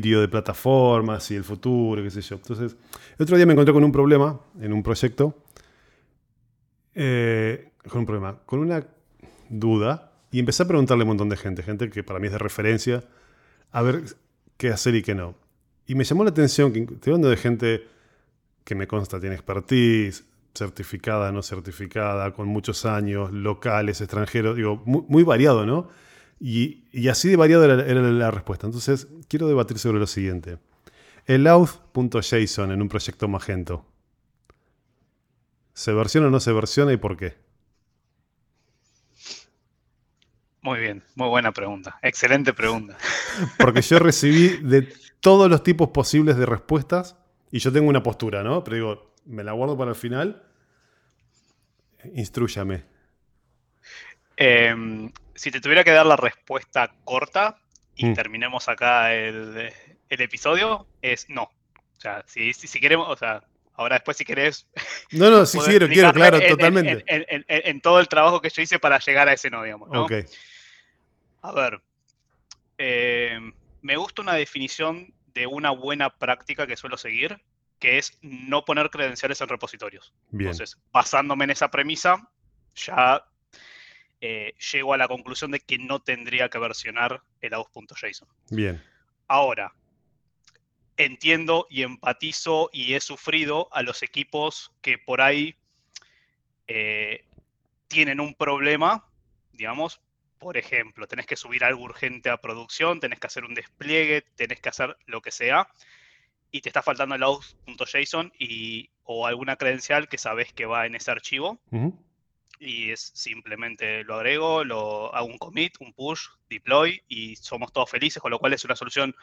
delirio de plataformas y el futuro, qué sé yo. Entonces, el otro día me encontré con un problema en un proyecto. eh, con un problema, con una duda. Y empecé a preguntarle a un montón de gente, gente que para mí es de referencia, a ver qué hacer y qué no. Y me llamó la atención que estoy hablando de gente que me consta tiene expertise, certificada, no certificada, con muchos años, locales, extranjeros, digo, muy, muy variado, ¿no? Y, y así de variado era, era la respuesta. Entonces, quiero debatir sobre lo siguiente. El auth.json en un proyecto Magento. ¿Se versiona o no se versiona y por qué? Muy bien, muy buena pregunta. Excelente pregunta. Porque yo recibí de todos los tipos posibles de respuestas y yo tengo una postura, ¿no? Pero digo, me la guardo para el final. Instrúyame. Eh, si te tuviera que dar la respuesta corta y Mm. terminemos acá el, el episodio, es no. O sea, si, si, si queremos, o sea, ahora después si querés... No, no, sí quiero, quiero, claro, en- en- totalmente. En, en- en- en todo el trabajo que yo hice para llegar a ese no, digamos, ¿no? Ok, A ver, eh, me gusta una definición de una buena práctica que suelo seguir, que es no poner credenciales en repositorios. bien. Entonces, basándome en esa premisa, ya eh, llego a la conclusión de que no tendría que versionar el aus.json. Bien. Ahora, entiendo y empatizo y he sufrido a los equipos que por ahí eh, tienen un problema, digamos, por ejemplo, tenés que subir algo urgente a producción, tenés que hacer un despliegue, tenés que hacer lo que sea, y te está faltando el aus.json y o alguna credencial que sabes que va en ese archivo. Y es simplemente lo agrego, lo hago un commit, un push, deploy y somos todos felices, con lo cual es una solución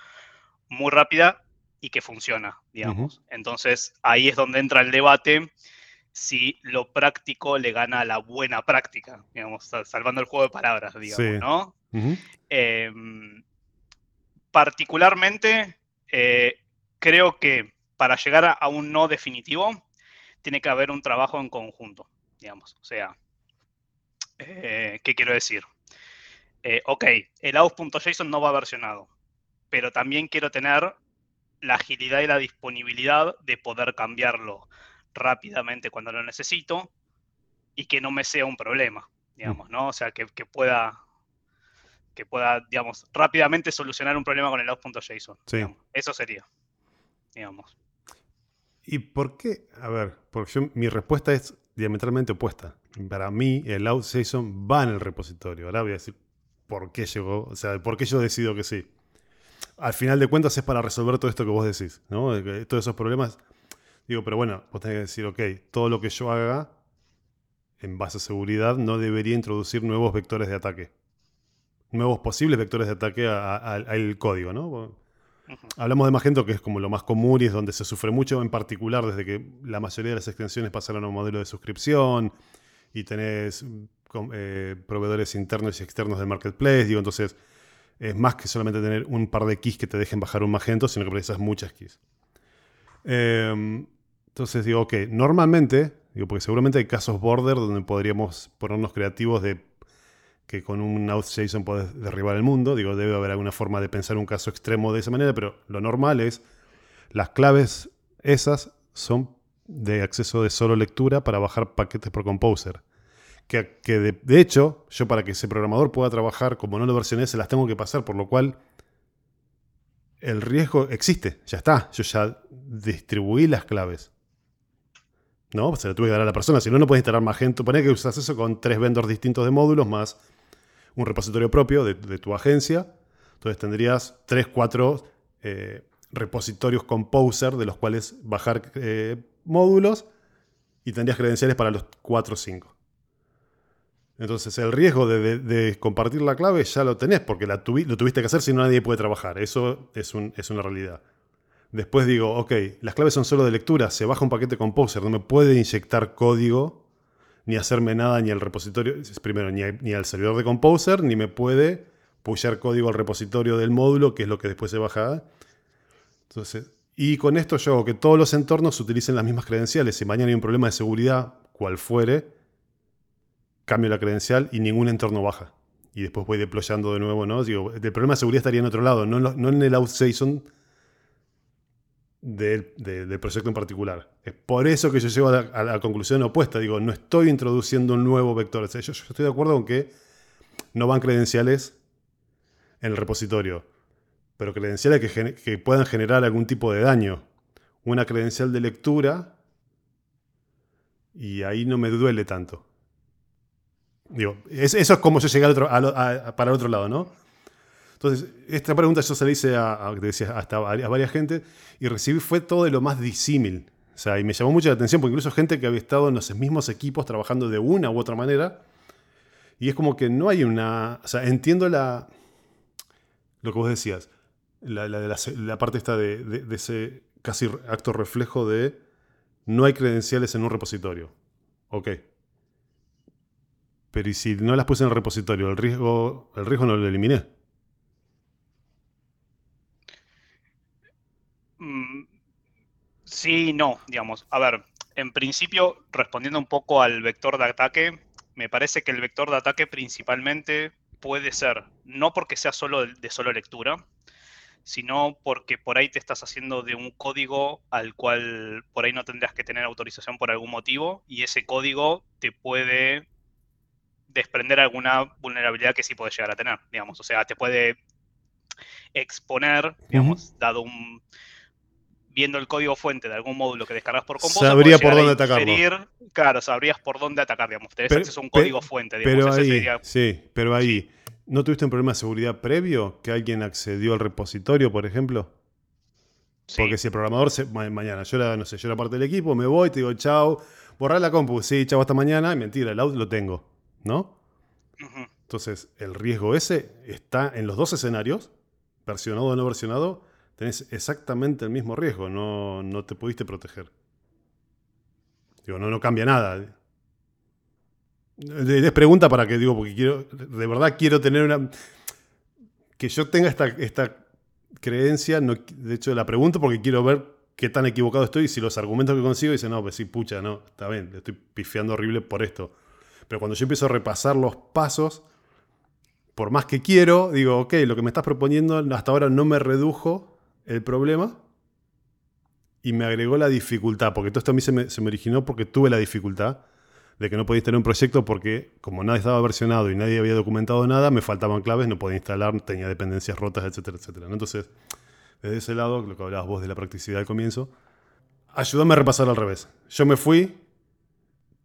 muy rápida y que funciona, digamos. Entonces ahí es donde entra el debate si lo práctico le gana a la buena práctica, digamos, sal- salvando el juego de palabras, digamos, Sí. ¿no? Em, particularmente, eh, creo que para llegar a, a un no definitivo, tiene que haber un trabajo en conjunto, digamos. O sea, eh, ¿qué quiero decir? Eh, ok, el aus.json no va versionado, pero también quiero tener la agilidad y la disponibilidad de poder cambiarlo rápidamente cuando lo necesito y que no me sea un problema, digamos, ¿no? O sea, que, que pueda que pueda, digamos, rápidamente solucionar un problema con el aus.json. Sí. Eso sería, digamos. ¿Y por qué? A ver, porque yo- mi respuesta es diametralmente opuesta. Para mí, el out.json va en el repositorio. Ahora voy a decir por qué llegó, o sea, por qué yo decido que sí. Al final de cuentas es para resolver todo esto que vos decís, ¿no? Todos esos problemas. Digo, pero bueno, vos tenés que decir, ok, todo lo que yo haga en base a seguridad no debería introducir nuevos vectores de ataque. Nuevos posibles vectores de ataque al código, ¿no? Hablamos de Magento, que es como lo más común y es donde se sufre mucho, en particular desde que la mayoría de las extensiones pasaron a un modelo de suscripción y tenés mm, eh, proveedores internos y externos del marketplace. Digo, entonces es más que solamente tener un par de keys que te dejen bajar un Magento, sino que precisas muchas keys. Em, entonces digo, ok, normalmente, digo, porque seguramente hay casos border donde podríamos ponernos creativos de que con un out.json podés derribar el mundo. Digo, debe haber alguna forma de pensar un caso extremo de esa manera, pero lo normal es las claves esas son de acceso de solo lectura para bajar paquetes por Composer. Que, que de, hecho, yo para que ese programador pueda trabajar como no lo versioné, se las tengo que pasar, por lo cual el riesgo existe, ya está. Yo ya distribuí las claves. ¿No? Se lo tuve que dar a la persona, si no, no puedes instalar Magento. Poné que usas eso con tres vendors distintos de módulos más un repositorio propio de, tu agencia. Entonces tendrías 3, 4 repositorios Composer de los cuales bajar eh, módulos y tendrías credenciales para los 4 o 5. Entonces el riesgo de, compartir la clave ya lo tenés porque la lo tuviste que hacer si no nadie puede trabajar. Eso es, un- es una realidad. Después digo, ok, las claves son solo de lectura, se baja un paquete Composer, no me puede inyectar código ni hacerme nada ni al repositorio, primero, ni, al servidor de Composer, ni me puede pushear código al repositorio del módulo, que es lo que después se baja. Entonces, y con esto yo hago que todos los entornos utilicen las mismas credenciales. Si mañana hay un problema de seguridad, cual fuere, cambio la credencial y ningún entorno baja. y después voy deployando de nuevo, ¿no? Digo, el problema de seguridad estaría en otro lado, no, en el outstation del, del, proyecto en particular. Es por eso que yo llego a la, conclusión opuesta. Digo, no estoy introduciendo un nuevo vector. yo, estoy de acuerdo con que no van credenciales en el repositorio, pero credenciales que, puedan generar algún tipo de daño. Una credencial de lectura y ahí no me duele tanto. Digo, eso es como yo llegué para el otro lado, ¿no? Entonces, esta pregunta yo se la hice a, a varias gente y recibí fue todo de lo más disímil. O sea, y me llamó mucho la atención porque incluso gente que había estado en los mismos equipos trabajando de una u otra manera. Y es como que no hay una... O sea, entiendo la... Lo que vos decías. La, la, parte esta de, de ese casi acto reflejo de no hay credenciales en un repositorio. Ok. Pero ¿y si no las puse en el repositorio? El riesgo, el riesgo no lo eliminé. Mm, sí, no, digamos. A ver, en principio, respondiendo un poco al vector de ataque, me parece que el vector de ataque principalmente puede ser, no porque sea solo de solo lectura, sino porque por ahí te estás haciendo de un código al cual por ahí no tendrías que tener autorización por algún motivo y ese código te puede desprender alguna vulnerabilidad que sí puede llegar a tener, digamos. O sea, te puede exponer, digamos, dado un... Viendo el código fuente de algún módulo que descargas por Composer, sabría por dónde atacarlo. Claro, sabrías por dónde atacar, digamos. Tenés acceso a un código fuente, digamos. Pero ahí, sí, pero ahí, ¿no tuviste un problema de seguridad previo? ¿Que alguien accedió al repositorio, por ejemplo? Porque si el programador se, mañana, yo era, no sé, yo era parte del equipo, me voy, te digo, chao, borrar la compu, sí, chao, hasta mañana, mentira, el out lo tengo. ¿no? Entonces, el riesgo ese está en los dos escenarios, versionado o no versionado, tenés exactamente el mismo riesgo, no, no te pudiste proteger. Digo, no, no cambia nada. Les pregunta para que digo, porque quiero, de verdad quiero tener una. Que yo tenga esta, esta creencia, no, de hecho la pregunto porque quiero ver qué tan equivocado estoy y si los argumentos que consigo dicen, no, pues sí, pucha, no, está bien, estoy pifiando horrible por esto. Pero cuando yo empiezo a repasar los pasos, por más que quiero, digo, ok, lo que me estás proponiendo hasta ahora no me redujo el problema y me agregó la dificultad, porque todo esto a mí se me, originó porque tuve la dificultad de que no podía tener un proyecto porque como nadie estaba versionado y nadie había documentado nada, me faltaban claves, no podía instalar, tenía dependencias rotas, etcétera, etcétera. Entonces, desde ese lado, lo que hablabas vos de la practicidad al comienzo, ayúdame a repasar al revés. Yo me fui,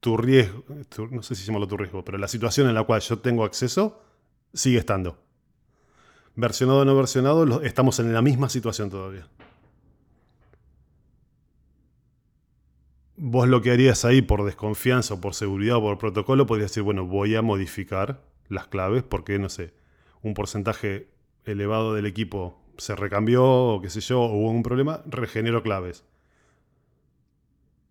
tu riesgo, no sé si llamarlo tu riesgo, pero la situación en la cual yo tengo acceso sigue estando. Versionado o no versionado, estamos en la misma situación todavía. Vos lo que harías ahí por desconfianza o por seguridad o por protocolo, podrías decir, bueno, voy a modificar las claves porque, no sé, un porcentaje elevado del equipo se recambió o qué sé yo, o hubo un problema, regenero claves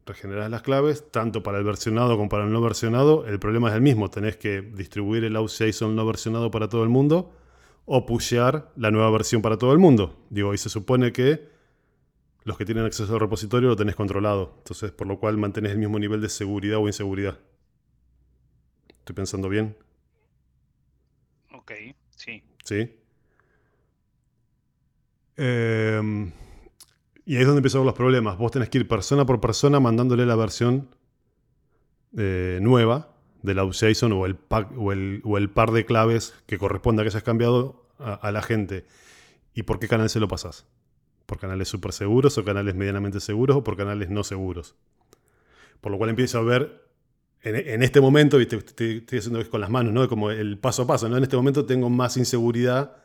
regeneras las claves, tanto para el versionado como para el no versionado. El problema es el mismo, tenés que distribuir el OutJSON no versionado para todo el mundo o pushear la nueva versión para todo el mundo. Digo, y se supone que los que tienen acceso al repositorio lo tenés controlado. Entonces, por lo cual mantenés el mismo nivel de seguridad o inseguridad. ¿Estoy pensando bien? Ok, sí. ¿Sí? Eh, y ahí es donde empiezan los problemas. Vos tenés que ir persona por persona mandándole la versión eh, nueva del OutJSON o el, o, el, par de claves que corresponda a que hayas cambiado a, la gente. ¿Y por qué canal se lo pasás? ¿Por canales súper seguros o canales medianamente seguros o por canales no seguros? Por lo cual empiezo a ver en, este momento, y estoy, estoy haciendo con las manos, ¿no? Como el paso a paso, ¿no? En este momento tengo más inseguridad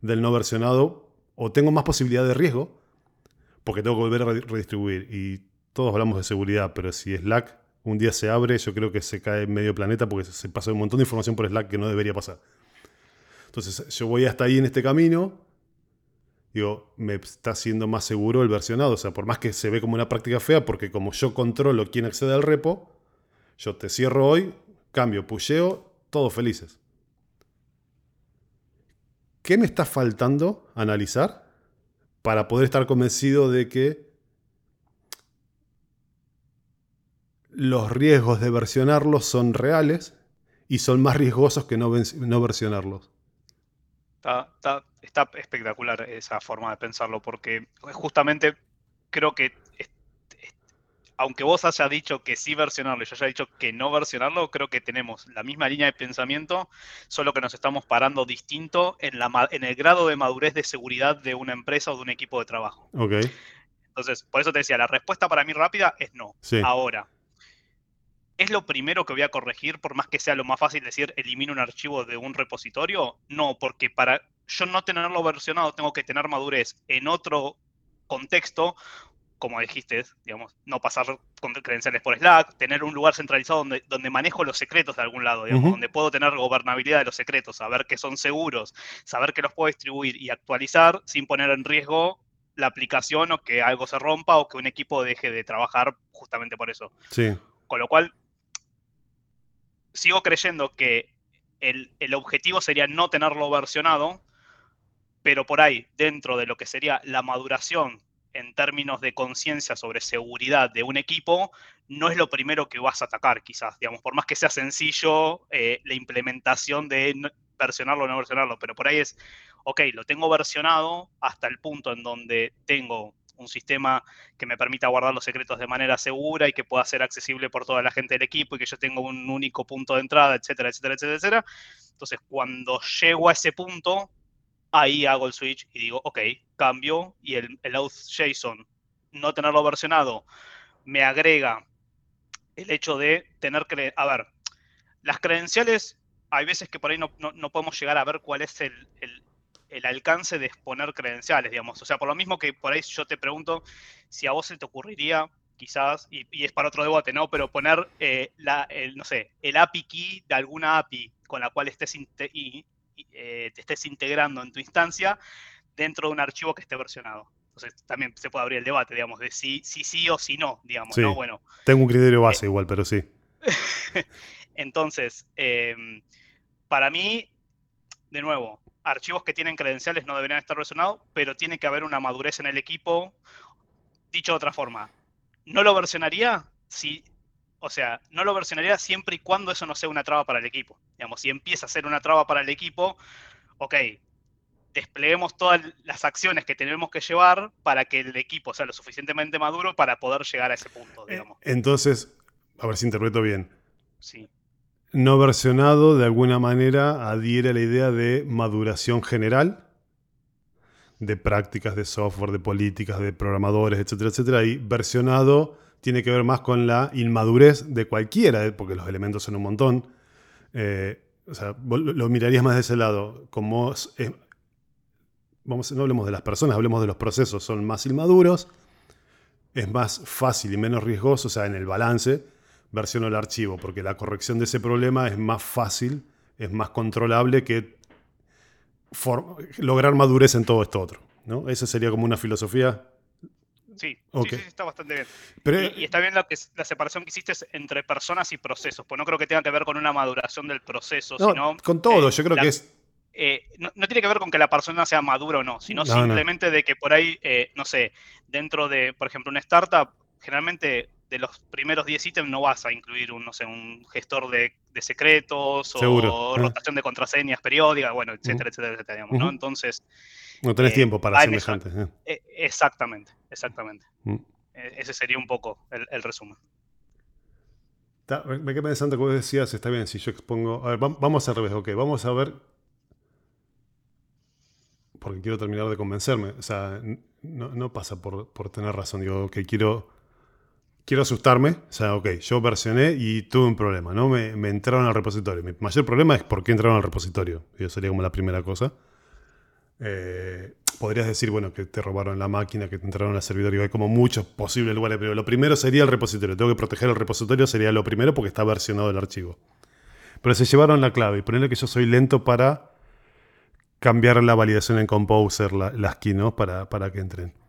del no versionado o tengo más posibilidad de riesgo porque tengo que volver a redistribuir. Y todos hablamos de seguridad, pero si Slack un día se abre, yo creo que se cae medio planeta porque se pasa un montón de información por Slack que no debería pasar. Entonces yo voy hasta ahí en este camino, digo, me está haciendo más seguro el versionado. O sea, por más que se ve como una práctica fea, porque como yo controlo quién accede al repo, yo te cierro hoy, cambio, pusheo, todos felices. ¿Qué me está faltando analizar? para poder estar convencido de que los riesgos de versionarlos son reales y son más riesgosos que no versionarlos. Está, está, espectacular esa forma de pensarlo, porque justamente creo que aunque vos hayas dicho que sí versionarlo y yo haya dicho que no versionarlo, creo que tenemos la misma línea de pensamiento, solo que nos estamos parando distinto en, la, en el grado de madurez de seguridad de una empresa o de un equipo de trabajo. Ok. Entonces, por eso te decía, la respuesta para mí rápida es no. Ahora, ¿es lo primero que voy a corregir por más que sea lo más fácil decir elimino un archivo de un repositorio? No, porque para yo no tenerlo versionado tengo que tener madurez en otro contexto como dijiste, digamos, no pasar con credenciales por Slack, tener un lugar centralizado donde, donde manejo los secretos de algún lado, digamos, donde puedo tener gobernabilidad de los secretos, saber que son seguros, saber que los puedo distribuir y actualizar sin poner en riesgo la aplicación o que algo se rompa o que un equipo deje de trabajar justamente por eso. Sí. Con lo cual, sigo creyendo que el, el objetivo sería no tenerlo versionado, pero por ahí, dentro de lo que sería la maduración en términos de conciencia sobre seguridad de un equipo, no es lo primero que vas a atacar, quizás, digamos, por más que sea sencillo eh, la implementación de versionarlo o no versionarlo, pero por ahí es, ok, lo tengo versionado hasta el punto en donde tengo un sistema que me permita guardar los secretos de manera segura y que pueda ser accesible por toda la gente del equipo y que yo tenga un único punto de entrada, etcétera, etcétera, etcétera, etcétera. Entonces, cuando llego a ese punto, ahí hago el switch y digo, ok, cambio y el, el JSON, no tenerlo versionado, me agrega el hecho de tener que, a ver, las credenciales, hay veces que por ahí no, podemos llegar a ver cuál es el, alcance de exponer credenciales, digamos. O sea, por lo mismo que por ahí yo te pregunto si a vos se te ocurriría, quizás, y, es para otro debate, ¿no? Pero poner, eh, la, el, no sé, el API key de alguna API con la cual estés eh, te estés integrando en tu instancia dentro de un archivo que esté versionado. Entonces también se puede abrir el debate, digamos, de si sí si, o si no, digamos, ¿no? Bueno. Tengo un criterio base eh, igual, pero sí. Entonces, em, para mí, de nuevo, archivos que tienen credenciales no deberían estar versionados, pero tiene que haber una madurez en el equipo. Dicho de otra forma, no lo versionaría si o sea, no lo versionaría siempre y cuando eso no sea una traba para el equipo. Digamos, si empieza a ser una traba para el equipo, ok, despleguemos todas las acciones que tenemos que llevar para que el equipo sea lo suficientemente maduro para poder llegar a ese punto, eh, digamos. Entonces, a ver si interpreto bien. Sí. No versionado de alguna manera adhiere a la idea de maduración general de prácticas de software, de políticas, de programadores, etcétera, etcétera, y versionado tiene que ver más con la inmadurez de cualquiera, eh, porque los elementos son un montón. Eh, o sea, lo mirarías más de ese lado, como vamos, no hablemos de las personas, hablemos de los procesos, son más inmaduros, es más fácil y menos riesgoso, o sea, en el balance, versiono el archivo, porque la corrección de ese problema es más fácil, es más controlable que lograr madurez en todo esto otro. ¿no? Esa sería como una filosofía Sí, sí, está bastante bien. y, está bien la, la separación que hiciste entre personas y procesos, pues no creo que tenga que ver con una maduración del proceso, sino... Con todo, eh, yo creo que es... Eh, no, tiene que ver con que la persona sea madura o no, sino simplemente de que por ahí, eh, no sé, dentro de, por ejemplo, una startup, generalmente de los primeros 10 ítems no vas a incluir un, no sé, un gestor de, secretos o rotación de contraseñas periódicas, bueno, etcétera, etcétera, etcétera, ¿no? Entonces... No tenés eh, tiempo para semejante. Eh. Eh, exactamente, exactamente. Mm. E, ese sería un poco el, resumen. me quedé pensando vos decías, está bien, si yo expongo... A ver, vamos al revés, ok, vamos a ver... Porque quiero terminar de convencerme. O sea, no, pasa por, tener razón. Digo, que quiero quiero asustarme. O sea, ok, yo versioné y tuve un problema, ¿no? Me, entraron al repositorio. Mi mayor problema es por qué entraron al repositorio. Eso sería como la primera cosa. Eh, podrías decir, bueno, que te robaron la máquina, que te entraron al servidor, y hay como muchos posibles lugares, pero lo primero sería el repositorio. Tengo que proteger el repositorio, sería lo primero porque está versionado el archivo. Pero se llevaron la clave y ponerle que yo soy lento para cambiar la validación en Composer, las keys, Para, para que entren.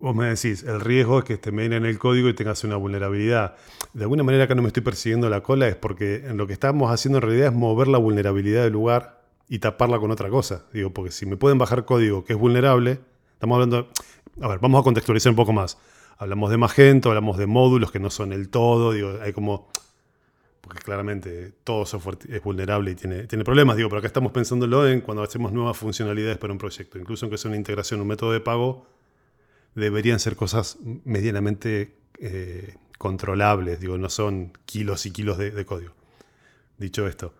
Vos me decís, el riesgo es que te en el código y tengas una vulnerabilidad. De alguna manera acá no me estoy persiguiendo la cola, es porque en lo que estamos haciendo en realidad es mover la vulnerabilidad del lugar y taparla con otra cosa. Digo, porque si me pueden bajar código que es vulnerable, estamos hablando. A ver, vamos a contextualizar un poco más. Hablamos de Magento, hablamos de módulos que no son el todo, digo, hay como. porque claramente todo software es vulnerable y tiene, tiene problemas, digo, pero acá estamos pensándolo en cuando hacemos nuevas funcionalidades para un proyecto, incluso aunque sea una integración, un método de pago, deberían ser cosas medianamente eh, controlables, digo, no son kilos y kilos de, código. Dicho esto,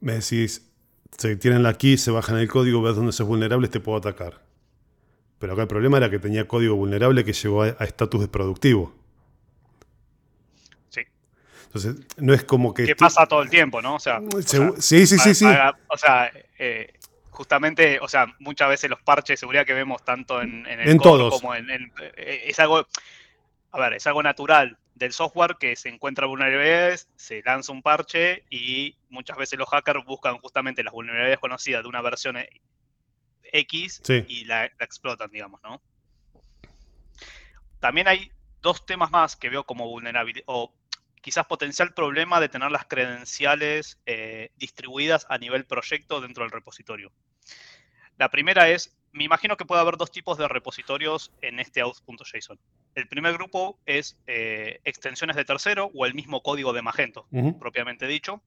me decís, se tienen la key, se bajan el código, ves dónde es vulnerable, te puedo atacar. Pero acá el problema era que tenía código vulnerable que llegó a estatus de productivo. Sí. Entonces, no es como que... ¿Qué pasa todo el tiempo, no? O sea, sí, sí, sí, sí. o sea, eh, justamente, o sea, muchas veces los parches de seguridad que vemos tanto en, en el como en, eh, es algo, a ver, es algo natural del software que se encuentra vulnerabilidades, se lanza un parche y muchas veces los hackers buscan justamente las vulnerabilidades conocidas de una versión X y la, explotan, digamos, ¿no? También hay dos temas más que veo como vulnerabilidad, o quizás potencial problema de tener las credenciales eh, distribuidas a nivel proyecto dentro del repositorio. La primera es, me imagino que puede haber dos tipos de repositorios en este auth.json. El primer grupo es eh, extensiones de tercero o el mismo código de Magento, propiamente dicho.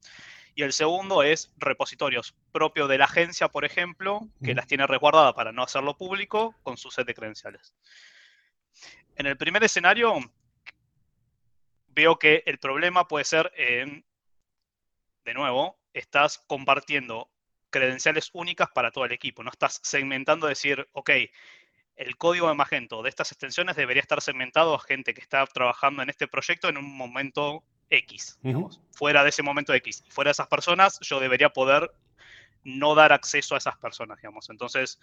Y el segundo es repositorios propios de la agencia, por ejemplo, que las tiene resguardadas para no hacerlo público con su set de credenciales. En el primer escenario, veo que el problema puede ser, de nuevo, estás compartiendo credenciales únicas para todo el equipo. No estás segmentando, decir, ok, el código de Magento de estas extensiones debería estar segmentado a gente que está trabajando en este proyecto en un momento X, fuera de ese momento X. Fuera de esas personas, yo debería poder no dar acceso a esas personas, digamos. Entonces,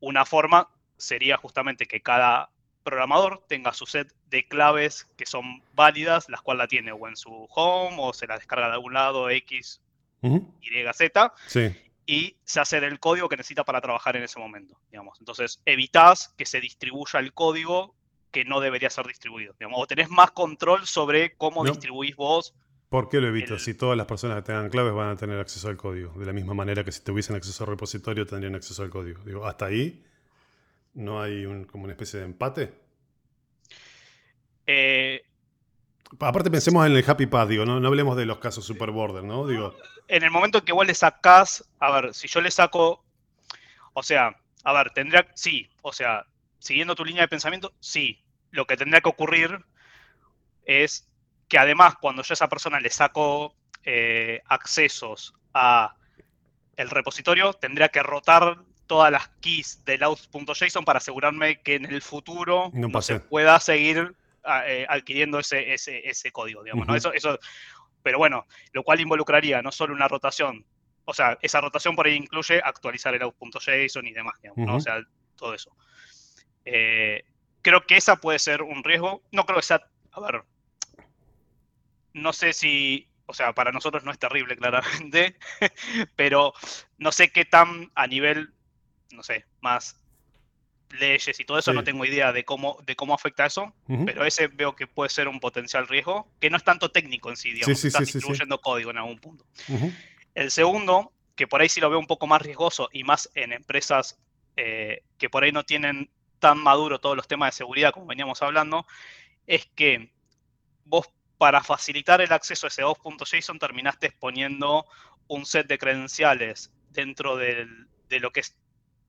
una forma sería justamente que cada programador tenga su set de claves que son válidas, las cuales la tiene o en su home o se la descarga de algún lado X, Y, Z. Y se hace el código que necesita para trabajar en ese momento, digamos. Entonces, evitas que se distribuya el código que no debería ser distribuido, digamos. O tenés más control sobre cómo distribuís vos. ¿Por qué lo evitas? Si todas las personas que tengan claves van a tener acceso al código, de la misma manera que si tuviesen acceso al repositorio tendrían acceso al código. Digo, hasta ahí ¿No hay como una especie de empate? Eh, Aparte pensemos en el happy path, digo, no, no hablemos de los casos super border, ¿no? Digo. En el momento en que vos le sacás, a ver, si yo le saco, o sea, a ver, tendría, sí, o sea, siguiendo tu línea de pensamiento, sí, lo que tendría que ocurrir es que además cuando yo a esa persona le saco eh, accesos a el repositorio, tendría que rotar todas las keys del out.json para asegurarme que en el futuro no, se pueda seguir ah, eh, adquiriendo ese, ese, código, digamos. eso, eso, pero bueno, lo cual involucraría no solo una rotación, o sea, esa rotación por ahí incluye actualizar el out.json y demás, digamos, O sea, todo eso. Eh, creo que esa puede ser un riesgo. No creo que sea, a ver, no sé si o sea, para nosotros no es terrible claramente, pero no sé qué tan a nivel no sé, más leyes y todo eso, no tengo idea de cómo, de cómo afecta eso, pero ese veo que puede ser un potencial riesgo, que no es tanto técnico en sí, digamos, sí, estás distribuyendo código en algún punto. El segundo, que por ahí sí lo veo un poco más riesgoso y más en empresas eh, que por ahí no tienen tan maduro todos los temas de seguridad como veníamos hablando, es que vos para facilitar el acceso a ese 2.json terminaste poniendo un set de credenciales dentro de lo que es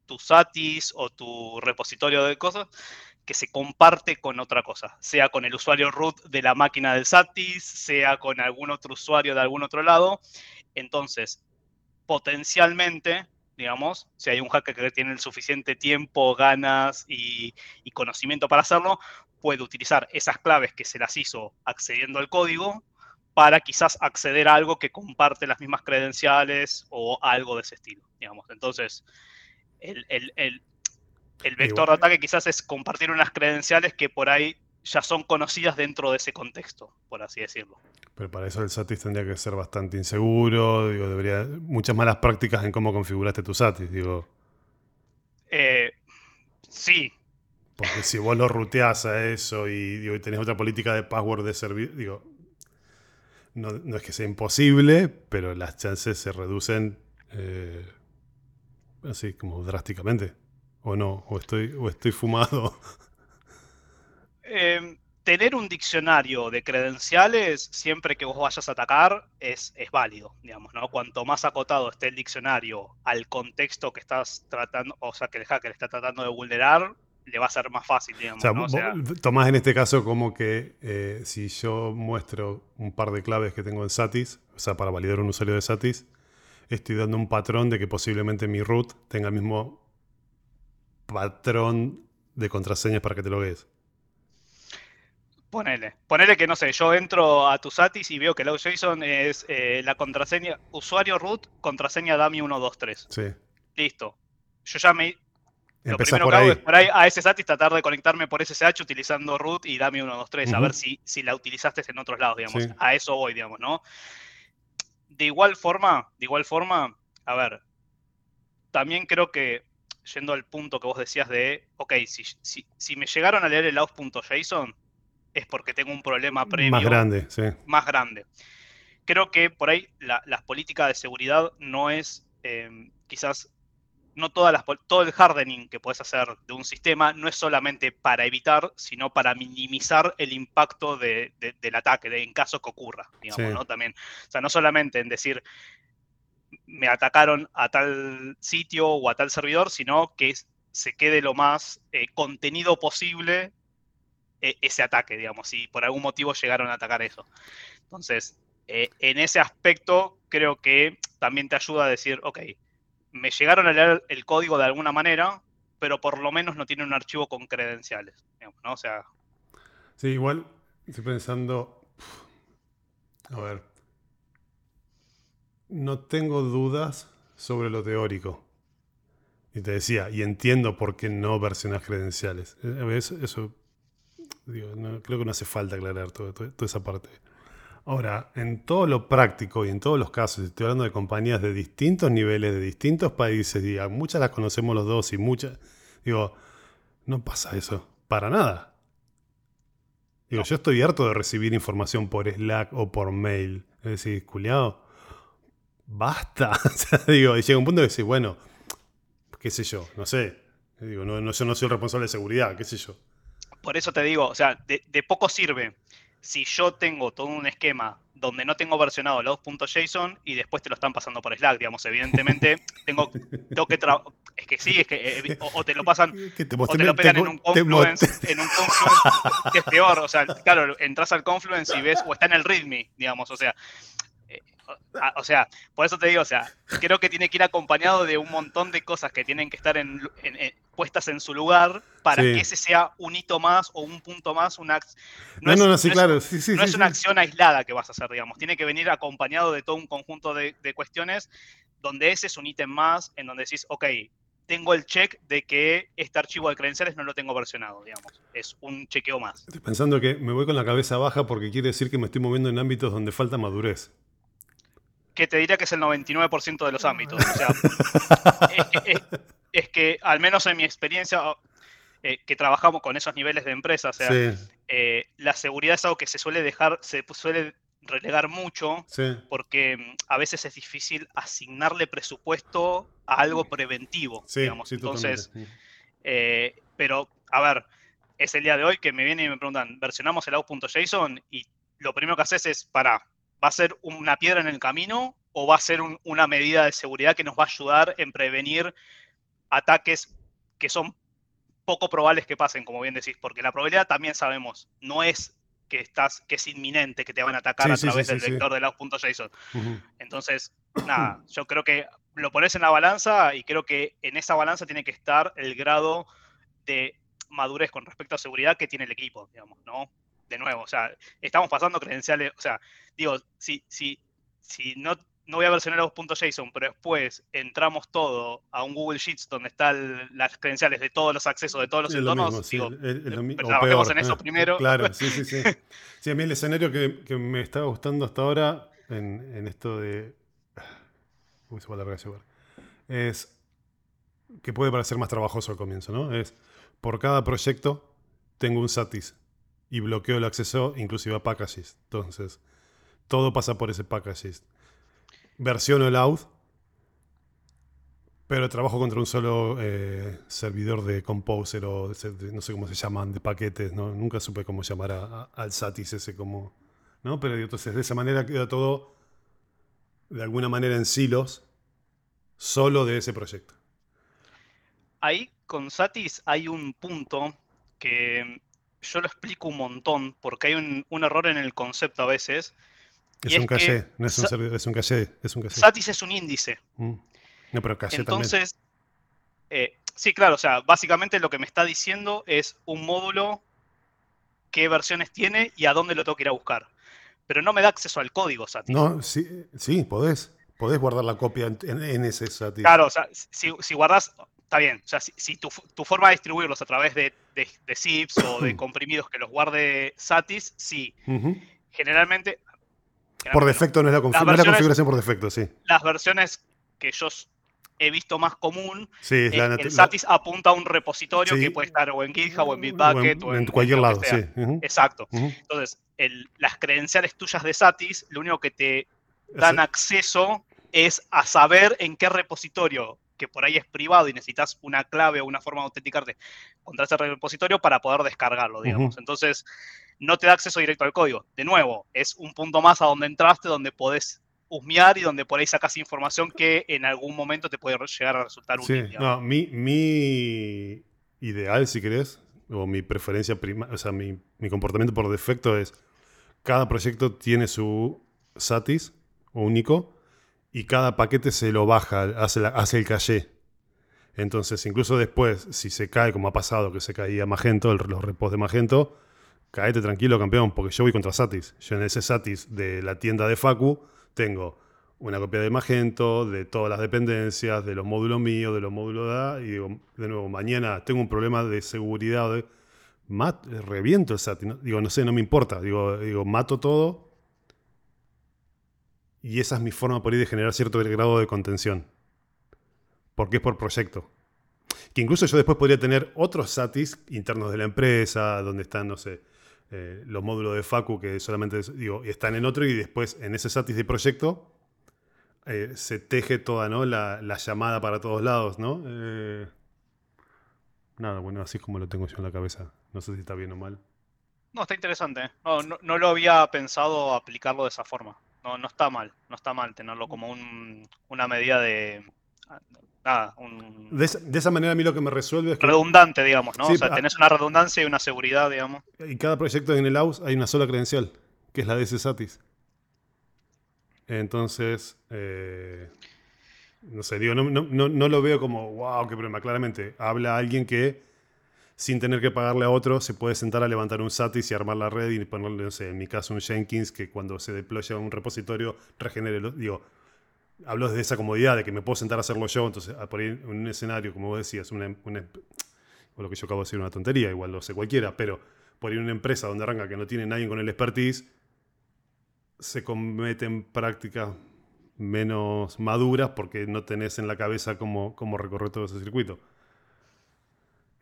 tu Satis o tu repositorio de cosas que se comparte con otra cosa, sea con el usuario root de la máquina del Satis, sea con algún otro usuario de algún otro lado. Entonces, potencialmente, digamos, si hay un hacker que tiene el suficiente tiempo, ganas y, y conocimiento para hacerlo, puede utilizar esas claves que se las hizo accediendo al código para quizás acceder a algo que comparte las mismas credenciales o algo de ese estilo, digamos. Entonces, el, vector de ataque quizás es compartir unas credenciales que por ahí ya son conocidas dentro de ese contexto, por así decirlo. Pero para eso el SATIS tendría que ser bastante inseguro, digo, debería muchas malas prácticas en cómo configuraste tu SATIS, digo. Eh, sí. Porque si vos lo ruteás a eso y, digo, tenés otra política de password de servicio, digo, no, es que sea imposible, pero las chances se reducen eh, así como drásticamente. ¿O no? ¿O estoy, o estoy fumado? Em, tener un diccionario de credenciales siempre que vos vayas a atacar es, es válido, digamos, ¿no? Cuanto más acotado esté el diccionario al contexto que estás tratando, o sea, que el hacker está tratando de vulnerar, le va a ser más fácil, digamos. O sea, tomás en este caso como que eh, si yo muestro un par de claves que tengo en Satis, o sea, para validar un usuario de Satis, estoy dando un patrón de que posiblemente mi root tenga el mismo patrón de contraseñas para que te lo veas. Ponele. Ponele que, no sé, yo entro a tu Satis y veo que el JSON es eh, la contraseña, usuario root, contraseña DAMI123. Sí. Listo. Yo ya me... lo primero que hago es por ahí a ese Satis tratar de conectarme por SSH utilizando root y DAMI123, a ver si, si la utilizaste en otros lados, digamos. A eso voy, digamos, ¿no? De igual forma, de igual forma, a ver, también creo que yendo al punto que vos decías de, ok, si, si, si me llegaron a leer el aus.json, es porque tengo un problema previo. Más grande, sí. Más grande. Creo que por ahí la, política de seguridad no es em, quizás no todas las, todo el hardening que puedes hacer de un sistema no es solamente para evitar, sino para minimizar el impacto del ataque, de, en caso que ocurra, digamos, ¿no? También, o sea, no solamente en decir me atacaron a tal sitio o a tal servidor, sino que se quede lo más eh, contenido posible e, ese ataque, digamos, si por algún motivo llegaron a atacar eso. Entonces, eh, en ese aspecto, creo que también te ayuda a decir, ok, me llegaron a leer el código de alguna manera, pero por lo menos no tiene un archivo con credenciales, ¿no? O sea... Sí, igual estoy pensando, a ver, no tengo dudas sobre lo teórico. Y te decía, y entiendo por qué no versionas credenciales. Eh, eso, eso creo que no hace falta aclarar toda esa parte. Ahora, en todo lo práctico y en todos los casos, estoy hablando de compañías de distintos niveles, de distintos países, y muchas las conocemos los dos y muchas, digo, no pasa eso, para nada. Digo, yo estoy harto de recibir información por Slack o por mail. Es decir, culiado, basta. digo, y llega un punto que decís, bueno, qué sé yo, no sé. Digo, no, no, yo no soy el responsable de seguridad, qué sé yo por eso te digo, o sea, de, poco sirve si yo tengo todo un esquema donde no tengo versionado los 2.json y después te lo están pasando por Slack, digamos, evidentemente tengo, tengo que es que sí, es que eh, o, te lo pasan o te lo pegan en un Confluence, en un Confluence que es peor, o sea, claro, entras al Confluence y ves o está en el README, digamos, o sea, o sea, por eso te digo, o sea, creo que tiene que ir acompañado de un montón de cosas que tienen que estar en, puestas en su lugar para que ese sea un hito más o un punto más. Una, no, no, no, sí, claro. Sí, no es una acción aislada que vas a hacer, digamos. Tiene que venir acompañado de todo un conjunto de, cuestiones donde ese es un ítem más, en donde decís, ok, tengo el check de que este archivo de credenciales no lo tengo versionado, digamos. Es un chequeo más. Estoy pensando que me voy con la cabeza baja porque quiere decir que me estoy moviendo en ámbitos donde falta madurez que te diría que es el 99% de los ámbitos. O sea, es, que, al menos en mi experiencia, eh, que trabajamos con esos niveles de empresa, o sea, eh, la seguridad es algo que se suele dejar, se suele relegar mucho, porque mm, a veces es difícil asignarle presupuesto a algo preventivo, digamos. Entonces, eh, pero, a ver, es el día de hoy que me vienen y me preguntan, versionamos el out.json y lo primero que haces es, para, ¿Va a ser una piedra en el camino o va a ser una medida de seguridad que nos va a ayudar en prevenir ataques que son poco probables que pasen, como bien decís? Porque la probabilidad también sabemos, no es que estás, que es inminente que te van a atacar a través del vector de los.json. Entonces, nada, yo creo que lo pones en la balanza y creo que en esa balanza tiene que estar el grado de madurez con respecto a seguridad que tiene el equipo, digamos, ¿no? De nuevo, o sea, estamos pasando credenciales, o sea, digo, si, si, si no, no voy a versionar 2.json, pero después entramos todo a un Google Sheets donde están las credenciales de todos los accesos de todos los entornos, digo, trabajemos en eso primero. Claro, sí, sí, sí. Sí, a mí el escenario que, que me estaba gustando hasta ahora en, en esto de... Uy, se va a largar ese Es que puede parecer más trabajoso al comienzo, ¿no? Es por cada proyecto tengo un Satis y bloqueo el acceso inclusive a packages. Entonces, todo pasa por ese packages. Versiono el out Pero trabajo contra un solo eh, servidor de Composer o no sé cómo se llaman, de paquetes, ¿no? Nunca supe cómo llamar al Satis ese como... ¿no? Pero entonces de esa manera queda todo de alguna manera en silos solo de ese proyecto. Ahí con Satis hay un punto que yo lo explico un montón porque hay un, error en el concepto a veces. Es un caché, no es un servidor, es un caché, es un Satis es un índice. Mm. No, pero caché Entonces, eh, sí, claro, o sea, básicamente lo que me está diciendo es un módulo, qué versiones tiene y a dónde lo tengo que ir a buscar. Pero no me da acceso al código Satis. No, sí, sí podés. Podés guardar la copia en, ese Satis. Claro, o sea, si, si guardas, está bien. O sea, si, tu, forma de distribuirlos a través de, zips o de comprimidos que los guarde Satis, sí. generalmente, Por defecto no es la, configuración por defecto, sí. Las versiones que yo he visto más común, sí, eh, el Satis apunta a un repositorio que puede estar o en GitHub o en Bitbucket o en, cualquier lado. Sí. Exacto. Entonces, las credenciales tuyas de Satis, lo único que te dan acceso es a saber en qué repositorio, que por ahí es privado y necesitas una clave o una forma de autenticarte contra ese repositorio para poder descargarlo, digamos. Entonces, no te da acceso directo al código. De nuevo, es un punto más a donde entraste, donde podés husmear y donde por ahí sacas información que en algún momento te puede llegar a resultar útil. Sí, no, mi, mi, ideal, si querés, o mi preferencia, prima, o sea, mi, comportamiento por defecto es, cada proyecto tiene su satis único y cada paquete se lo baja, hace, el caché. Entonces, incluso después, si se cae, como ha pasado, que se caía Magento, los repos de Magento, caete tranquilo, campeón, porque yo voy contra Satis. Yo en ese Satis de la tienda de Facu tengo una copia de Magento, de todas las dependencias, de los módulos míos, de los módulos de A, y digo, de nuevo, mañana tengo un problema de seguridad, de, reviento el SAT, digo, no sé, no me importa, digo, digo, mato todo, y esa es mi forma por ahí de generar cierto grado de contención, porque es por proyecto. Que incluso yo después podría tener otros SATIs internos de la empresa, donde están, no sé, eh, los módulos de Facu que solamente digo, están en otro y después en ese satis de proyecto eh, se teje toda ¿no? la, llamada para todos lados, ¿no? Eh, nada, bueno, así como lo tengo yo en la cabeza. No sé si está bien o mal. No, está interesante. No, lo había pensado aplicarlo de esa forma. No, no está mal, no está mal tenerlo como una medida de, de, esa, manera a mí lo que me resuelve es que... Redundante, digamos, ¿no? o sea, tenés una redundancia y una seguridad, digamos. Y cada proyecto en el AUS hay una sola credencial, que es la de ese Satis. Entonces, eh, no sé, digo, no, lo veo como, wow, qué problema. Claramente, habla alguien que sin tener que pagarle a otro, se puede sentar a levantar un Satis y armar la red y ponerle, no sé, en mi caso un Jenkins que cuando se deploya un repositorio regenere, digo, hablo desde esa comodidad de que me puedo sentar a hacerlo yo, entonces por ahí en un escenario, como vos decías, una, o lo que yo acabo de decir, una tontería, igual lo sé cualquiera, pero por ahí una empresa donde arranca que no tiene nadie con el expertise, se cometen prácticas menos maduras porque no tenés en la cabeza cómo, cómo recorrer todo ese circuito.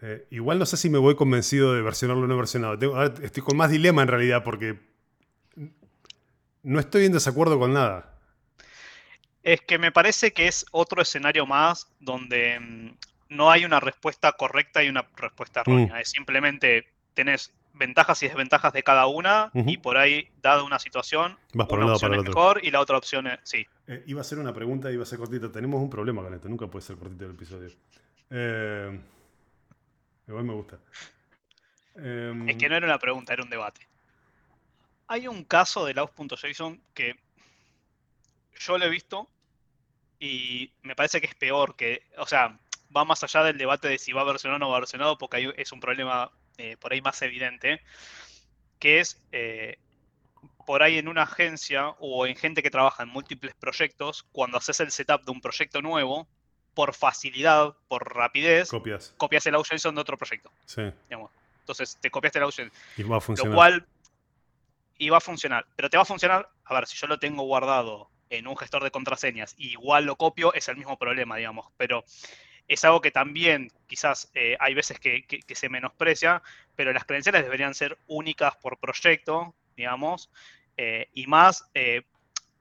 Eh, igual no sé si me voy convencido de versionarlo o no versionado. estoy con más dilema en realidad porque no estoy en desacuerdo con nada. Es que me parece que es otro escenario más donde mm, no hay una respuesta correcta y una respuesta mm. errónea. Es simplemente tenés ventajas y desventajas de cada una y por ahí, dada una situación, una opción es mejor y la otra opción es... Sí. Eh, iba a ser una pregunta, iba a ser cortita. Tenemos un problema con esto, nunca puede ser cortito el episodio. Eh, igual me gusta. es que no era una pregunta, era un debate. Hay un caso de Laos.json que yo lo he visto y me parece que es peor, que, o sea, va más allá del debate de si va versionado o no va versionado, porque es un problema eh, por ahí más evidente, que es eh, por ahí en una agencia o en gente que trabaja en múltiples proyectos, cuando haces el setup de un proyecto nuevo, por facilidad, por rapidez, copias, copias el JSON de otro proyecto. Sí. Entonces te copiaste el JSON. Y va a funcionar. Lo cual y va a funcionar. Pero te va a funcionar, a ver, si yo lo tengo guardado en un gestor de contraseñas igual lo copio, es el mismo problema, digamos. Pero es algo que también quizás eh, hay veces que, se menosprecia, pero las credenciales deberían ser únicas por proyecto, digamos, eh, y más, eh,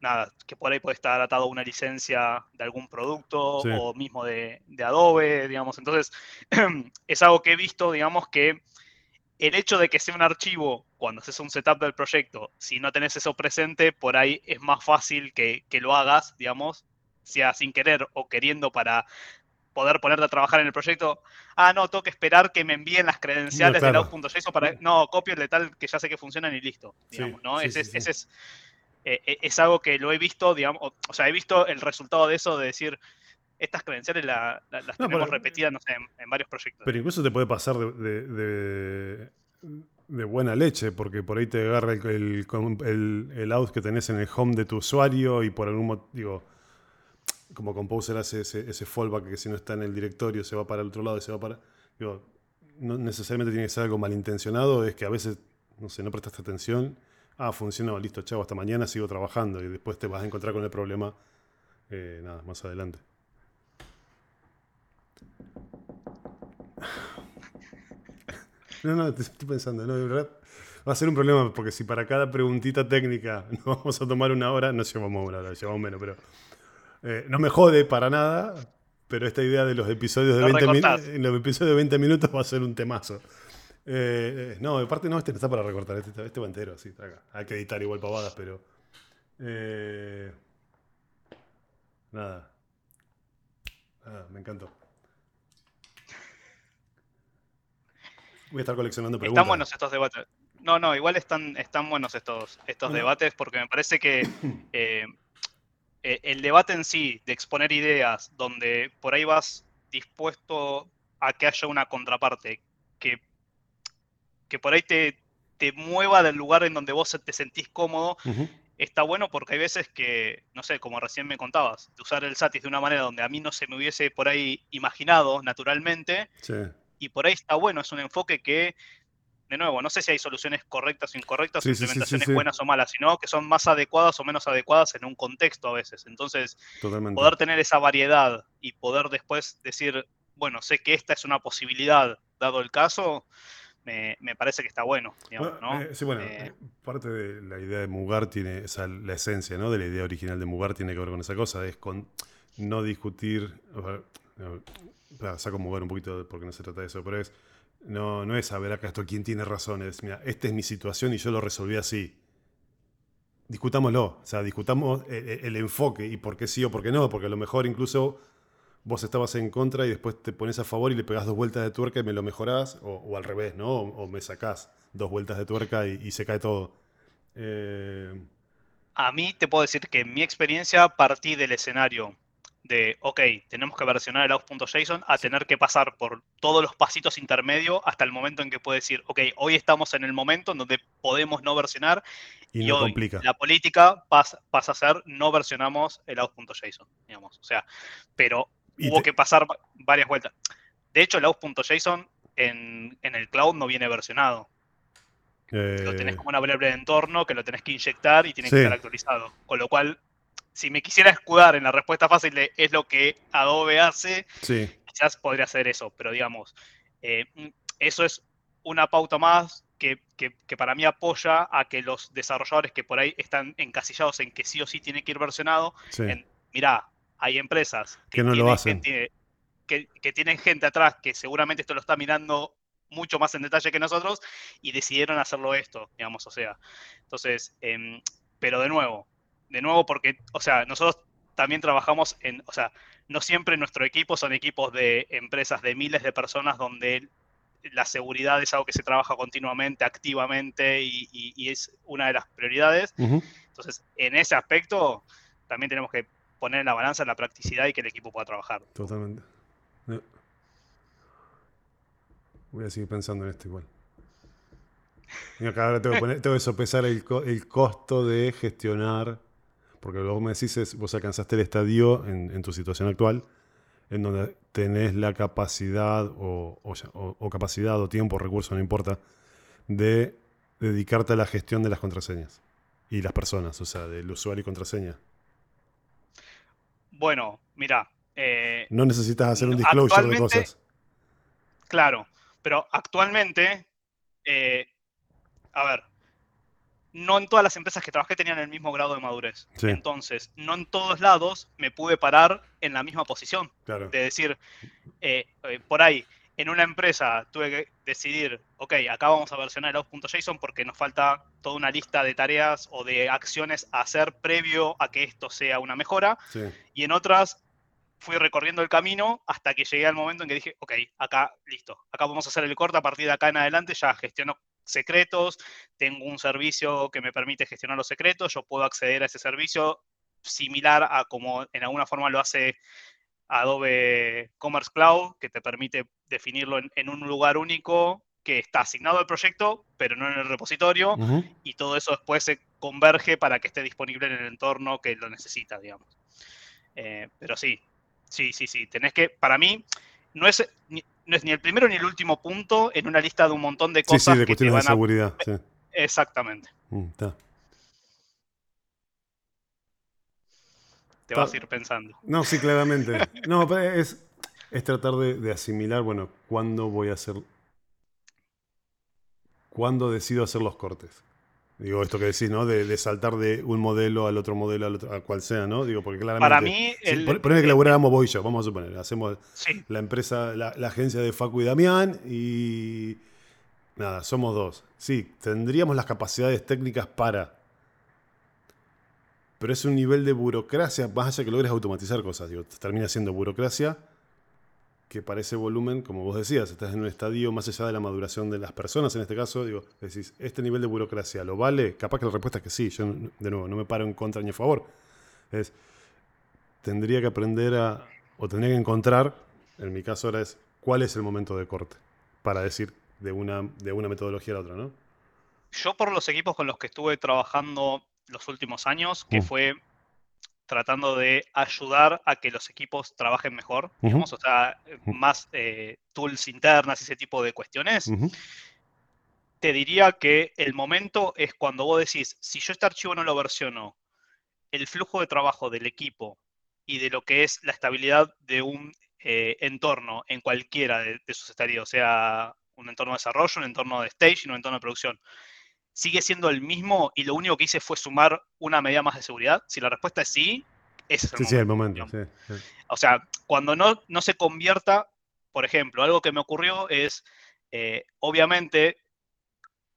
nada, que por ahí puede estar atado a una licencia de algún producto o mismo de, Adobe, digamos. Entonces, es algo que he visto, digamos, que el hecho de que sea un archivo cuando haces un setup del proyecto, si no tenés eso presente, por ahí es más fácil que, lo hagas, digamos, sea sin querer o queriendo para poder ponerte a trabajar en el proyecto. Ah, no, tengo que esperar que me envíen las credenciales de out.json para. No, copio el de tal que ya sé que funcionan y listo. Digamos, ¿no? ese, es, eh, eh, es algo que lo he visto, digamos, o, sea, he visto el resultado de eso de decir, estas credenciales las tenemos repetidas, no sé, en, varios proyectos. Pero incluso te puede pasar de, de, buena leche, porque por ahí te agarra el, el, el, out que tenés en el home de tu usuario y por algún motivo, digo, como Composer hace ese, ese fallback que si no está en el directorio se va para el otro lado y se va para... Digo, no necesariamente tiene que ser algo malintencionado, es que a veces, no sé, no prestaste atención ah, funcionó, listo, chavo, hasta mañana sigo trabajando y después te vas a encontrar con el problema eh, nada, más adelante. No, no, estoy pensando, no, de verdad va a ser un problema porque si para cada preguntita técnica nos vamos a tomar una hora, no llevamos una hora, llevamos menos, pero eh, no me jode para nada, pero esta idea de los episodios de, 20 en los episodios de 20 minutos va a ser un temazo. Eh, no, aparte no, este no está para recortar, este, este va entero, así, Hay que editar igual pavadas, pero. Eh, nada. Nada, me encantó. Voy a estar coleccionando preguntas. Están buenos estos debates. No, no, igual están, están buenos estos, estos debates porque me parece que eh, el debate en sí, de exponer ideas, donde por ahí vas dispuesto a que haya una contraparte que por ahí te, te mueva del lugar en donde vos te sentís cómodo, está bueno porque hay veces que, no sé, como recién me contabas, de usar el Satis de una manera donde a mí no se me hubiese por ahí imaginado naturalmente. Y por ahí está bueno, es un enfoque que, de nuevo, no sé si hay soluciones correctas o incorrectas, o implementaciones buenas o malas, sino que son más adecuadas o menos adecuadas en un contexto a veces. Entonces, poder tener esa variedad y poder después decir, bueno, sé que esta es una posibilidad, dado el caso, me, parece que está bueno. Eh, sí, bueno, eh, parte de la idea de Mugar tiene, esa, la esencia ¿no? de la idea original de Mugar tiene que ver con esa cosa, es con no discutir, saco Mugar un poquito porque no se trata de eso, pero es, no, no es saber acá esto quién tiene razón, es, mira, esta es mi situación y yo lo resolví así. Discutámoslo, o sea, discutamos eh, el enfoque y por qué sí o por qué no, porque a lo mejor incluso vos estabas en contra y después te pones a favor y le pegás dos vueltas de tuerca y me lo mejorás, o, al revés, ¿no? O, me sacás dos vueltas de tuerca y, se cae todo. Eh, a mí te puedo decir que en mi experiencia partí del escenario de, ok, tenemos que versionar el out.json a tener que pasar por todos los pasitos intermedios hasta el momento en que puedes decir, ok, hoy estamos en el momento en donde podemos no versionar y, hoy la política pasa, pasa, a ser no versionamos el out.json, digamos. O sea, pero hubo que pasar varias vueltas. De hecho, el aus.json en, en el cloud no viene versionado. Lo tenés como una variable de entorno que lo tenés que inyectar y tiene que estar actualizado. Con lo cual, si me quisiera escudar en la respuesta fácil de es lo que Adobe hace, quizás podría hacer eso. Pero digamos, eh, eso es una pauta más que, para mí apoya a que los desarrolladores que por ahí están encasillados en que sí o sí tiene que ir versionado, en, mirá, hay empresas que, no lo hacen. que, tienen gente atrás que seguramente esto lo está mirando mucho más en detalle que nosotros y decidieron hacerlo esto, digamos, o sea. Entonces, em, pero de nuevo, de nuevo porque, o sea, nosotros también trabajamos en, o sea, no siempre nuestro equipo son equipos de empresas de miles de personas donde la seguridad es algo que se trabaja continuamente, activamente y, es una de las prioridades. Entonces, en ese aspecto, también tenemos que poner en la balanza la practicidad y que el equipo pueda trabajar. Totalmente. Voy a seguir pensando en esto igual. Acá ahora tengo que, sopesar el, costo de gestionar, porque lo que vos me decís es, vos alcanzaste el estadio en, tu situación actual, en donde tenés la capacidad o, o, capacidad o tiempo, no importa, de dedicarte a la gestión de las contraseñas y las personas, o sea, del usuario y contraseña. Bueno, mira. Eh, no necesitas hacer un disclosure de cosas. Claro, pero actualmente, eh, a ver, no en todas las empresas que trabajé tenían el mismo grado de madurez. Entonces, no en todos lados me pude parar en la misma posición. De decir, eh, eh, por ahí, en una empresa tuve que decidir, ok, acá vamos a versionar el out.json porque nos falta toda una lista de tareas o de acciones a hacer previo a que esto sea una mejora. Y en otras fui recorriendo el camino hasta que llegué al momento en que dije, ok, acá listo, acá vamos a hacer el corte, a partir de acá en adelante ya gestiono secretos, tengo un servicio que me permite gestionar los secretos, yo puedo acceder a ese servicio similar a como en alguna forma lo hace Adobe Commerce Cloud, que te permite definirlo en, un lugar único que está asignado al proyecto, pero no en el repositorio, y todo eso después se converge para que esté disponible en el entorno que lo necesita, digamos. Eh, pero sí, sí, sí, sí, tenés que, para mí, no es, ni, no es ni el primero ni el último punto en una lista de un montón de cosas. Sí, sí, de cuestiones de seguridad. Exactamente. Mm, te vas a ir pensando. No, sí, claramente. no, es, es tratar de, asimilar, bueno, cuándo voy a hacer. ¿Cuándo decido hacer los cortes? Digo, esto que decís, ¿no? De, saltar de un modelo al otro modelo, al otro, a cual sea, ¿no? Digo, porque claramente. Para mí. El, poneme que laburáramos yo, vamos a suponer. Hacemos la empresa, la, agencia de Facu y Damián y. Nada, somos dos. Sí, tendríamos las capacidades técnicas para pero es un nivel de burocracia, más allá que logres automatizar cosas, digo, termina siendo burocracia que para ese volumen, como vos decías, estás en un estadio más allá de la maduración de las personas, en este caso, digo, decís, ¿este nivel de burocracia lo vale? Capaz que la respuesta es que sí, yo de nuevo no me paro en contra ni a favor. Es, tendría que aprender a, o tendría que encontrar, en mi caso ahora es, cuál es el momento de corte, para decir de una, de una metodología a la otra, ¿no? Yo por los equipos con los que estuve trabajando los últimos años, que fue tratando de ayudar a que los equipos trabajen mejor, digamos, o sea, más eh, tools internas y ese tipo de cuestiones. Te diría que el momento es cuando vos decís, si yo este archivo no lo versiono, el flujo de trabajo del equipo y de lo que es la estabilidad de un eh, entorno en cualquiera de, de sus estadios, sea un entorno de desarrollo, un entorno de stage, un entorno de producción, sigue siendo el mismo y lo único que hice fue sumar una medida más de seguridad? Si la respuesta es sí, ese es el momento. Sí, el momento O sea, cuando no, no se convierta, por ejemplo, algo que me ocurrió es, eh, obviamente,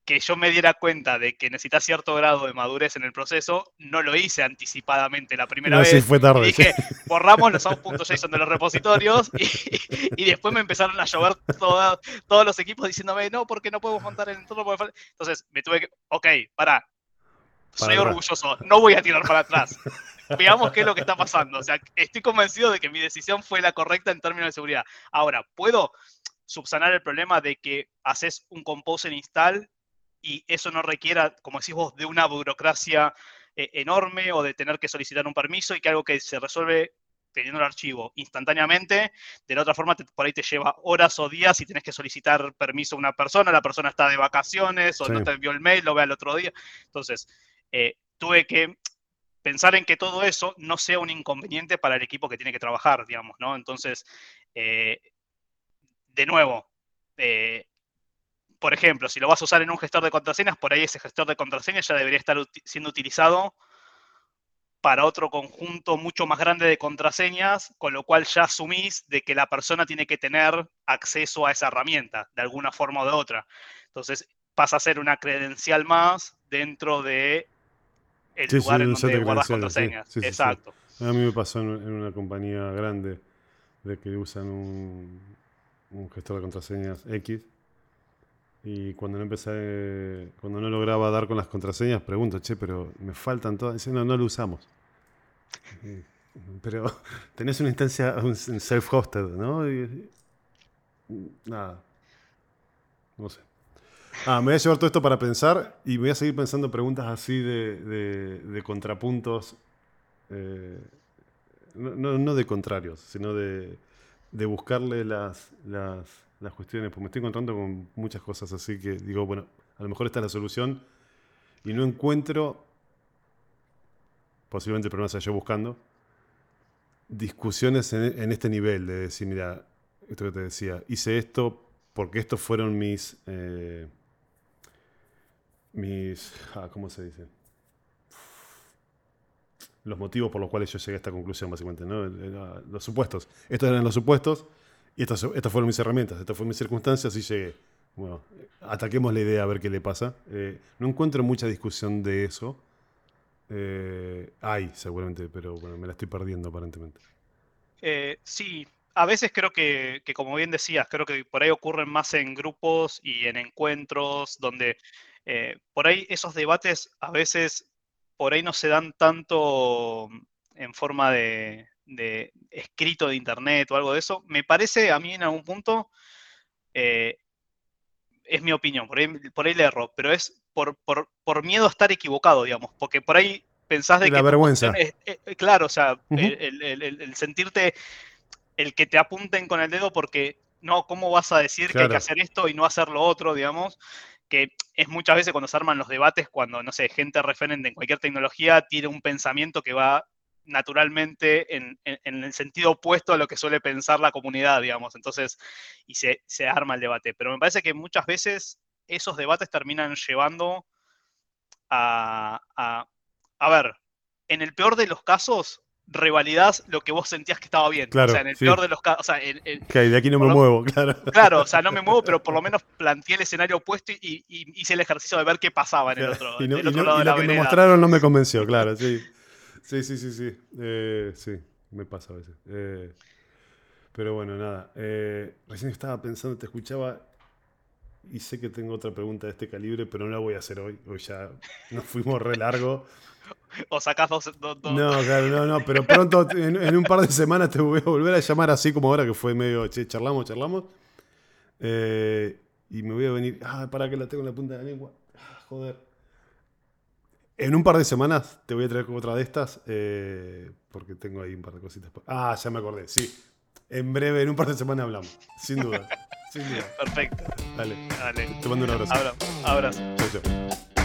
que yo me diera cuenta de que necesita cierto grado de madurez en el proceso, no lo hice anticipadamente la primera vez. Sí, fue tarde. Dije, borramos los out.json de los repositorios y, después me empezaron a llover todos los equipos diciéndome, no, porque no podemos montar el entorno. Entonces me tuve que, ok, para, soy orgulloso, no voy a tirar para atrás. Veamos qué es lo que está pasando. O sea, estoy convencido de que mi decisión fue la correcta en términos de seguridad. Ahora, ¿puedo subsanar el problema de que haces un compose en install y eso no requiera, como decís vos, de una burocracia eh, enorme o de tener que solicitar un permiso y que algo que se resuelve teniendo el archivo instantáneamente, de la otra forma por ahí te lleva horas o días y tenés que solicitar permiso a una persona, la persona está de vacaciones o no te envió el mail, lo ve al otro día. Entonces, eh, tuve que pensar en que todo eso no sea un inconveniente para el equipo que tiene que trabajar, digamos, ¿no? Entonces, eh, de nuevo, por ejemplo, si lo vas a usar en un gestor de contraseñas, por ahí ese gestor de contraseñas ya debería estar siendo utilizado para otro conjunto mucho más grande de contraseñas, con lo cual ya asumís de que la persona tiene que tener acceso a esa herramienta, de alguna forma o de otra. Entonces pasa a ser una credencial más dentro de el lugar en donde guardas contraseñas. Exacto. A mí me pasó en, una compañía grande de que usan un, un gestor de contraseñas X y cuando no empecé, cuando no lograba dar con las contraseñas, pregunto, che, pero me faltan todas. Dice, no, no lo usamos. Pero tenés una instancia, un self-hosted, ¿no? nada. No sé. Ah, me voy a llevar todo esto para pensar y voy a seguir pensando preguntas así de, de, contrapuntos. Eh, no, no, de contrarios, sino de, de buscarle las, las las cuestiones, pues me estoy encontrando con muchas cosas así que digo, bueno, a lo mejor esta es la solución y no encuentro, posiblemente el problema sea yo buscando, discusiones en, este nivel de decir, mira, esto que te decía, hice esto porque estos fueron mis, eh, mis. Ah, ¿Cómo se dice? Los motivos por los cuales yo llegué a esta conclusión, básicamente, ¿no? Los supuestos. Estos eran los supuestos y estas, estas fueron mis herramientas, estas fueron mis circunstancias y llegué. Bueno, ataquemos la idea a ver qué le pasa. Eh, no encuentro mucha discusión de eso. Eh, hay, seguramente, pero bueno, me la estoy perdiendo aparentemente. Eh, sí, a veces creo que, como bien decías, creo que por ahí ocurren más en grupos y en encuentros donde por ahí esos debates a veces por ahí no se dan tanto en forma de, escrito de internet o algo de eso. Me parece a mí en algún punto es mi opinión, por ahí, por ahí le erro, pero es por, por, miedo a estar equivocado, digamos, porque por ahí pensás de que... La vergüenza. Eh, claro, o sea, el, sentirte, el que te apunten con el dedo porque, no, ¿cómo vas a decir que hay que hacer esto y no hacer lo otro, digamos? Que es muchas veces cuando se arman los debates, cuando, no sé, gente referente en cualquier tecnología tiene un pensamiento que va naturalmente en, el sentido opuesto a lo que suele pensar la comunidad, digamos. Entonces, y se, arma el debate. Pero me parece que muchas veces esos debates terminan llevando a, a, ver, en el peor de los casos, revalidás lo que vos sentías que estaba bien. Claro, o sea, en el peor de los casos. O sea, de aquí no me muevo, claro. Claro, o sea, no me muevo, pero por lo menos planteé el escenario opuesto y, hice el ejercicio de ver qué pasaba en el otro, y otro lado de la lo que me mostraron no me convenció, claro, sí. Sí, sí, sí, sí. Eh, sí, me pasa a veces. Eh, pero bueno, nada. Eh, recién estaba pensando, te escuchaba y sé que tengo otra pregunta de este calibre, pero no la voy a hacer hoy. Hoy ya nos fuimos re largo. o sacás dos, dos, No, claro, no, no, pero pronto, en, un par de semanas te voy a volver a llamar así como ahora que fue medio, che, charlamos, charlamos. y me voy a venir, ah, para que la tengo en la punta de la lengua. Ah, joder. En un par de semanas te voy a traer otra de estas, eh, porque tengo ahí un par de cositas. Ah, ya me acordé, sí. En breve, en un par de semanas hablamos, sin duda. sin duda. Perfecto. Dale. Dale. Te mando un abrazo. Abrazo. Chao, chao.